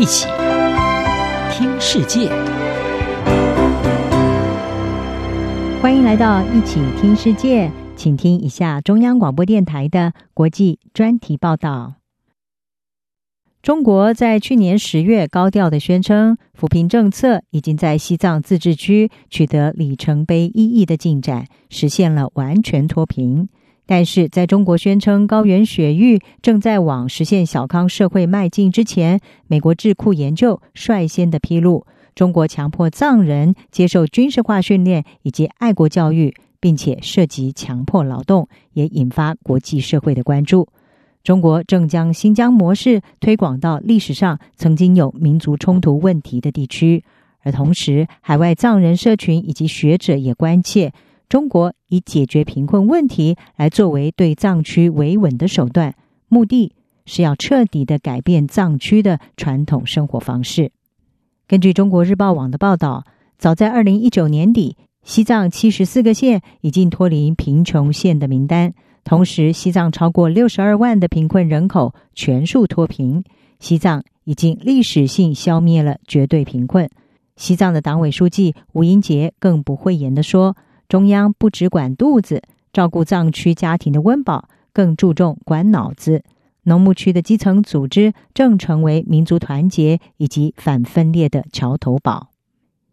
一起听世界，欢迎来到一起听世界，请听一下中央广播电台的国际专题报道。中国在去年十月高调的宣称，扶贫政策已经在西藏自治区取得里程碑意义的进展，实现了完全脱贫。但是，在中国宣称高原雪域正在往实现小康社会迈进之前，美国智库研究率先的披露，中国强迫藏人接受军事化训练以及爱国教育，并且涉及强迫劳动，也引发国际社会的关注。中国正将新疆模式推广到历史上曾经有民族冲突问题的地区，而同时，海外藏人社群以及学者也关切，中国以解决贫困问题来作为对藏区维稳的手段，目的是要彻底的改变藏区的传统生活方式。根据中国日报网的报道，早在二零一九年底，西藏七十四个县已经脱离贫穷县的名单。同时，西藏超过六十二万的贫困人口全数脱贫，西藏已经历史性消灭了绝对贫困。西藏的党委书记吴英杰更不讳言地说：“中央不只管肚子，照顾藏区家庭的温饱，更注重管脑子。农牧区的基层组织正成为民族团结以及反分裂的桥头堡。”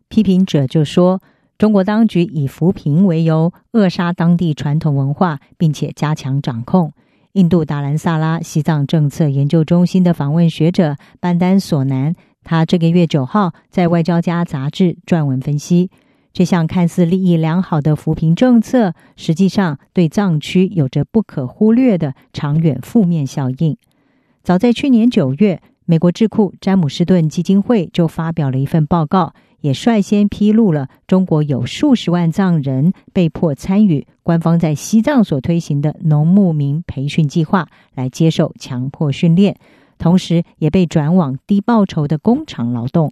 批评者就说。中国当局以扶贫为由扼杀当地传统文化，并且加强掌控。印度达兰萨拉西藏政策研究中心的访问学者班丹索南，他这个月九号在《外交家》杂志撰文分析，这项看似利益良好的扶贫政策，实际上对藏区有着不可忽略的长远负面效应。早在去年九月，美国智库詹姆斯顿基金会就发表了一份报告。也率先披露了中国有数十万藏人被迫参与官方在西藏所推行的农牧民培训计划，来接受强迫训练，同时也被转往低报酬的工厂劳动。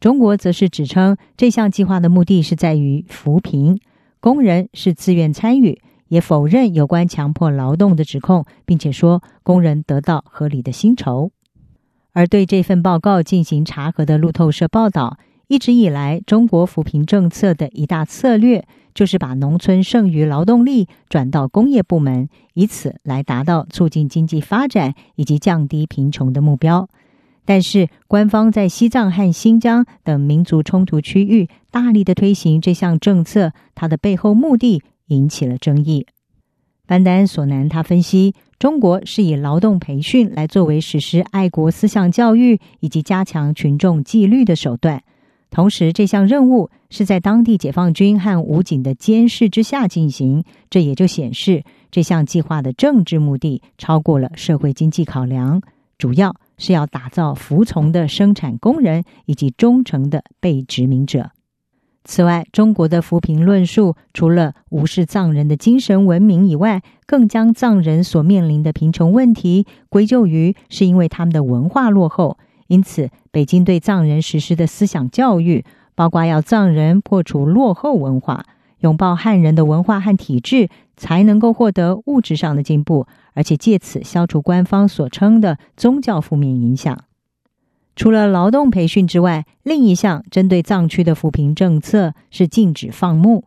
中国则是指称这项计划的目的是在于扶贫，工人是自愿参与，也否认有关强迫劳动的指控，并且说工人得到合理的薪酬。而对这份报告进行查核的路透社报道。一直以来，中国扶贫政策的一大策略就是把农村剩余劳动力转到工业部门，以此来达到促进经济发展以及降低贫穷的目标。但是，官方在西藏和新疆等民族冲突区域大力的推行这项政策，它的背后目的引起了争议。班丹索南他分析，中国是以劳动培训来作为实施爱国思想教育以及加强群众纪律的手段。同时，这项任务是在当地解放军和武警的监视之下进行，这也就显示这项计划的政治目的超过了社会经济考量，主要是要打造服从的生产工人以及忠诚的被殖民者。此外，中国的扶贫论述除了无视藏人的精神文明以外，更将藏人所面临的贫穷问题归咎于是因为他们的文化落后。因此，北京对藏人实施的思想教育，包括要藏人破除落后文化，拥抱汉人的文化和体制，才能够获得物质上的进步，而且借此消除官方所称的宗教负面影响。除了劳动培训之外，另一项针对藏区的扶贫政策是禁止放牧。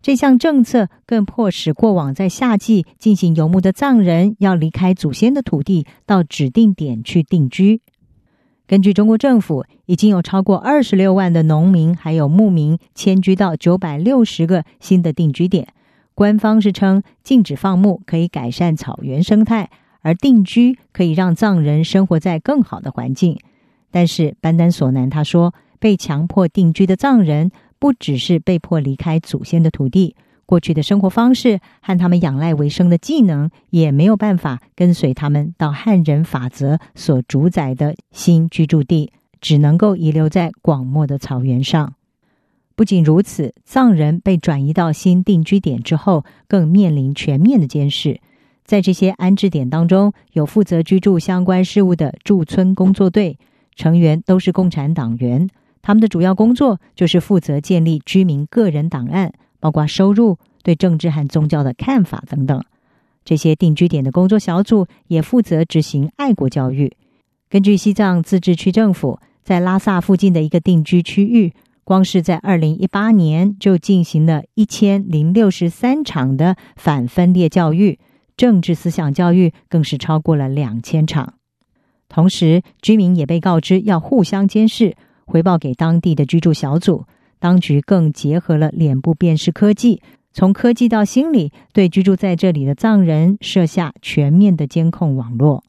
这项政策更迫使过往在夏季进行游牧的藏人要离开祖先的土地，到指定点去定居。根据中国政府，已经有超过二十六万的农民还有牧民迁居到九百六十个新的定居点。官方是称禁止放牧可以改善草原生态，而定居可以让藏人生活在更好的环境。但是班丹索南他说，被强迫定居的藏人不只是被迫离开祖先的土地。过去的生活方式和他们仰赖为生的技能，也没有办法跟随他们到汉人法则所主宰的新居住地，只能够遗留在广漠的草原上。不仅如此，藏人被转移到新定居点之后，更面临全面的监视。在这些安置点当中，有负责居住相关事务的驻村工作队，成员都是共产党员，他们的主要工作就是负责建立居民个人档案。包括收入、对政治和宗教的看法等等，这些定居点的工作小组也负责执行爱国教育。根据西藏自治区政府，在拉萨附近的一个定居区域，光是在二零一八年就进行了一千零六十三场的反分裂教育，政治思想教育更是超过了两千场。同时，居民也被告知要互相监视，回报给当地的居住小组。当局更结合了脸部辨识科技，从科技到心理，对居住在这里的藏人设下全面的监控网络。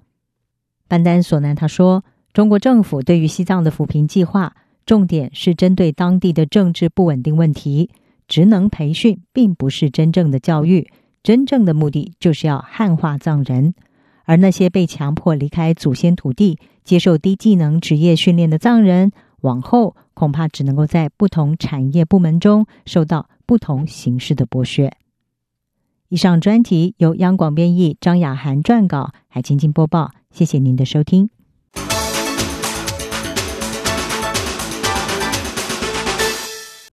班丹索南他说：“中国政府对于西藏的扶贫计划，重点是针对当地的政治不稳定问题。职能培训并不是真正的教育，真正的目的就是要汉化藏人。而那些被强迫离开祖先土地、接受低技能职业训练的藏人，往后。”恐怕只能够在不同产业部门中受到不同形式的剥削。以上专题由央广编译，张雅涵撰稿，海清清播报。谢谢您的收听。